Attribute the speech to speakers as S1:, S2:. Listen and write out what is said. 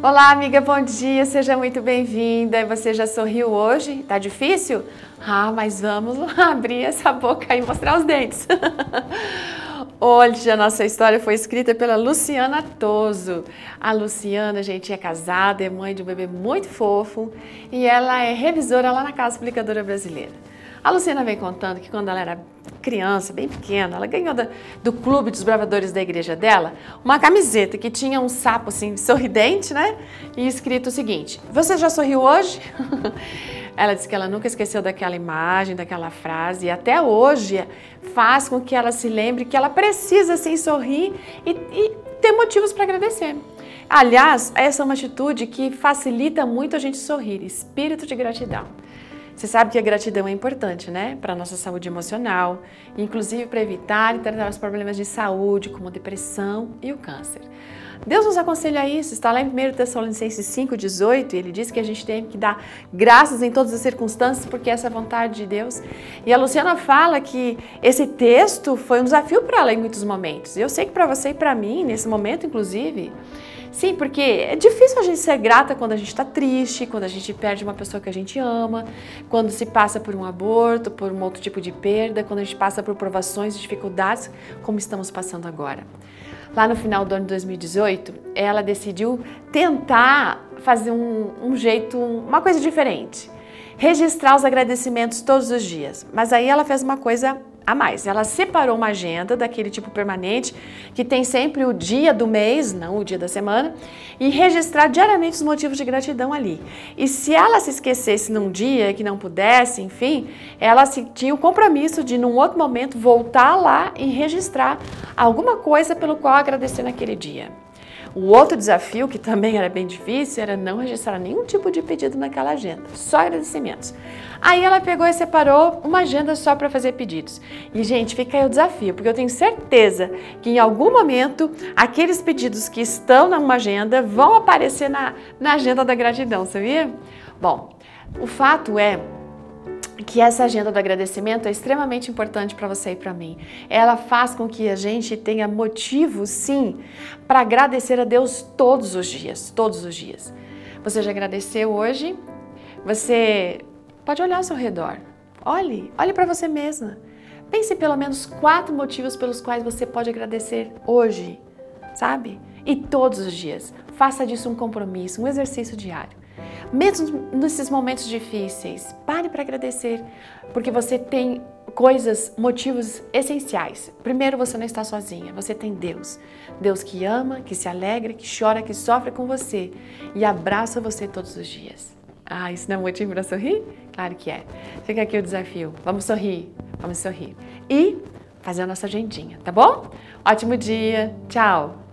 S1: Olá, amiga, bom dia, seja muito bem-vinda. Você já sorriu hoje? Tá difícil? Ah, mas vamos abrir essa boca e mostrar os dentes. Hoje a nossa história foi escrita pela Luciana Toso. A Luciana, gente, é casada, é mãe de um bebê muito fofo e ela é revisora lá na Casa Publicadora Brasileira. A Luciana vem contando que quando ela era criança, bem pequena, ela ganhou da, do clube dos bravadores da igreja dela uma camiseta que tinha um sapo assim sorridente, né? E escrito o seguinte: Você já sorriu hoje? ela disse que ela nunca esqueceu daquela imagem, daquela frase, e até hoje faz com que ela se lembre que ela precisa sim sorrir e, e ter motivos para agradecer. Aliás, essa é uma atitude que facilita muito a gente sorrir, espírito de gratidão. Você sabe que a gratidão é importante, né? Para a nossa saúde emocional, inclusive para evitar e tratar os problemas de saúde, como depressão e o câncer. Deus nos aconselha isso, está lá em 1 Tessalonicenses 5,18, ele diz que a gente tem que dar graças em todas as circunstâncias, porque essa é a vontade de Deus. E a Luciana fala que esse texto foi um desafio para ela em muitos momentos. Eu sei que para você e para mim, nesse momento, inclusive, Sim, porque é difícil a gente ser grata quando a gente está triste, quando a gente perde uma pessoa que a gente ama, quando se passa por um aborto, por um outro tipo de perda, quando a gente passa por provações e dificuldades, como estamos passando agora. Lá no final do ano de 2018, ela decidiu tentar fazer um, um jeito, uma coisa diferente. Registrar os agradecimentos todos os dias. Mas aí ela fez uma coisa a mais. Ela separou uma agenda daquele tipo permanente, que tem sempre o dia do mês, não o dia da semana, e registrar diariamente os motivos de gratidão ali. E se ela se esquecesse num dia que não pudesse, enfim, ela se, tinha o compromisso de, num outro momento, voltar lá e registrar alguma coisa pelo qual agradecer naquele dia. O outro desafio, que também era bem difícil, era não registrar nenhum tipo de pedido naquela agenda, só agradecimentos. Aí ela pegou e separou uma agenda só para fazer pedidos. E, gente, fica aí o desafio, porque eu tenho certeza que em algum momento aqueles pedidos que estão numa agenda vão aparecer na, na agenda da gratidão, sabia? Bom, o fato é que essa agenda do agradecimento é extremamente importante para você e para mim. Ela faz com que a gente tenha motivo, sim, para agradecer a Deus todos os dias, todos os dias. Você já agradeceu hoje? Você pode olhar ao seu redor. Olhe, olhe para você mesma. Pense pelo menos quatro motivos pelos quais você pode agradecer hoje, sabe? E todos os dias. Faça disso um compromisso, um exercício diário. Mesmo nesses momentos difíceis, pare para agradecer, porque você tem coisas, motivos essenciais. Primeiro, você não está sozinha, você tem Deus. Deus que ama, que se alegra, que chora, que sofre com você e abraça você todos os dias. Ah, isso não é motivo para sorrir? Claro que é. Fica aqui o desafio. Vamos sorrir, vamos sorrir. E fazer a nossa agendinha, tá bom? Ótimo dia, tchau!